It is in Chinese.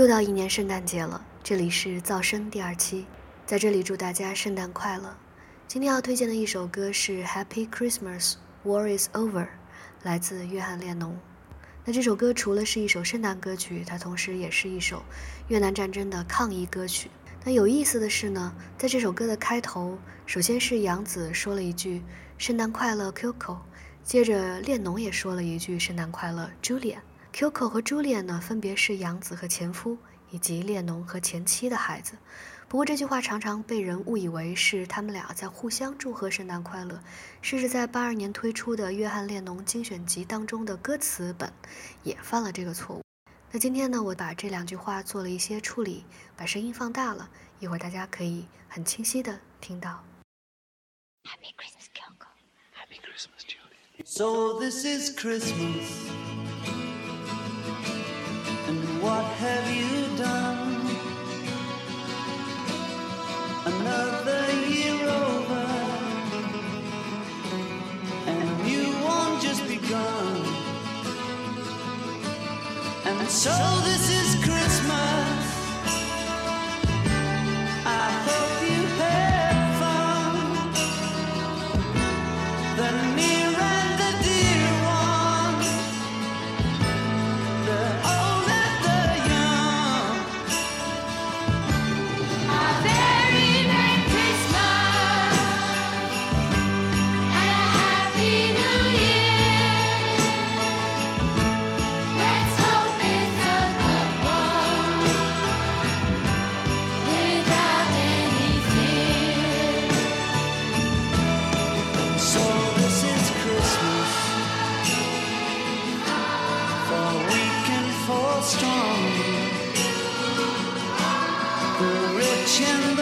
又到一年圣诞节了，这里是噪声第二期，在这里祝大家圣诞快乐。今天要推荐的一首歌是《Happy Christmas, War is Over》，来自约翰列侬。那这首歌除了是一首圣诞歌曲，它同时也是一首越南战争的抗议歌曲。那有意思的是呢，在这首歌的开头，首先是杨子说了一句“圣诞快乐，Coco”，接着列侬也说了一句“圣诞快乐，Julia”。Coco 和 Julia 呢，分别是杨子和前夫，以及列侬和前妻的孩子。不过这句话常常被人误以为是他们俩在互相祝贺圣诞快乐，甚至在八二年推出的约翰列侬精选集当中的歌词本也犯了这个错误。那今天呢，我把这两句话做了一些处理，把声音放大了，一会儿大家可以很清晰的听到。Happy Christmas, Kyoko. Happy Christmas, Julie. So this is Christmas, So this is Christmas. I hope you had fun. The strong, the rich and